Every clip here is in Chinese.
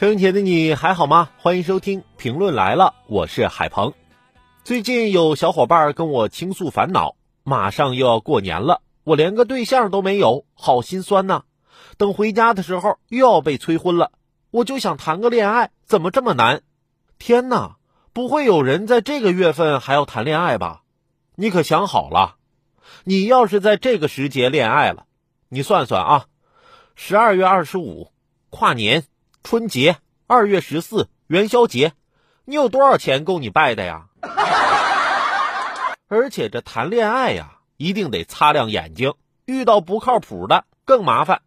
收音前的你还好吗？欢迎收听评论来了，我是海鹏。最近有小伙伴跟我倾诉烦恼，马上又要过年了，我连个对象都没有，好心酸呐。等回家的时候又要被催婚了，我就想谈个恋爱，怎么这么难？天哪，不会有人在这个月份还要谈恋爱吧？你可想好了，你要是在这个时节恋爱了，你算算啊，十二月二十五跨年。春节二月十四元宵节，你有多少钱够你败的呀？而且这谈恋爱呀，一定得擦亮眼睛，遇到不靠谱的更麻烦。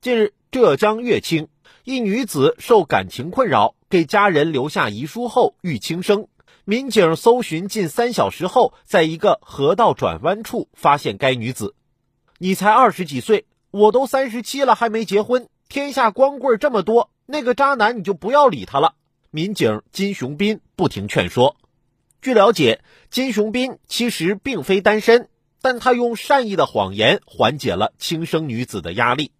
近日，浙江乐清一女子受感情困扰，给家人留下遗书后欲轻生。民警搜寻近三小时后，在一个河道转弯处发现该女子。你才二十几岁，我都三十七了，还没结婚。天下光棍这么多，那个渣男你就不要理他了。民警金雄斌不停劝说。据了解，金雄斌其实并非单身，但他用善意的谎言缓解了轻生女子的压力，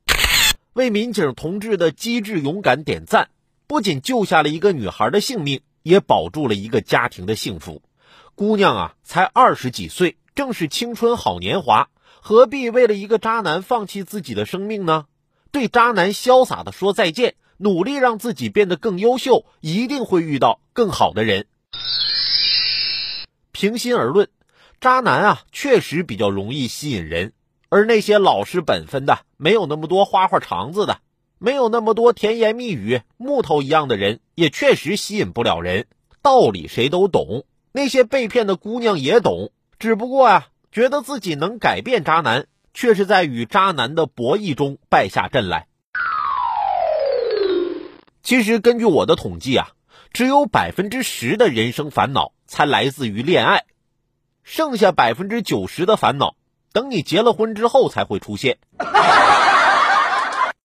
为民警同志的机智勇敢点赞。不仅救下了一个女孩的性命，也保住了一个家庭的幸福。姑娘啊，才二十几岁，正是青春好年华，何必为了一个渣男放弃自己的生命呢？对渣男潇洒的说再见，努力让自己变得更优秀，一定会遇到更好的人。平心而论，渣男啊，确实比较容易吸引人，而那些老实本分的、没有那么多花花肠子的、没有那么多甜言蜜语、木头一样的人，也确实吸引不了人。道理谁都懂，那些被骗的姑娘也懂，只不过啊，觉得自己能改变渣男。却是在与渣男的博弈中败下阵来。其实，根据我的统计啊，只有百分之十的人生烦恼才来自于恋爱，剩下百分之九十的烦恼，等你结了婚之后才会出现。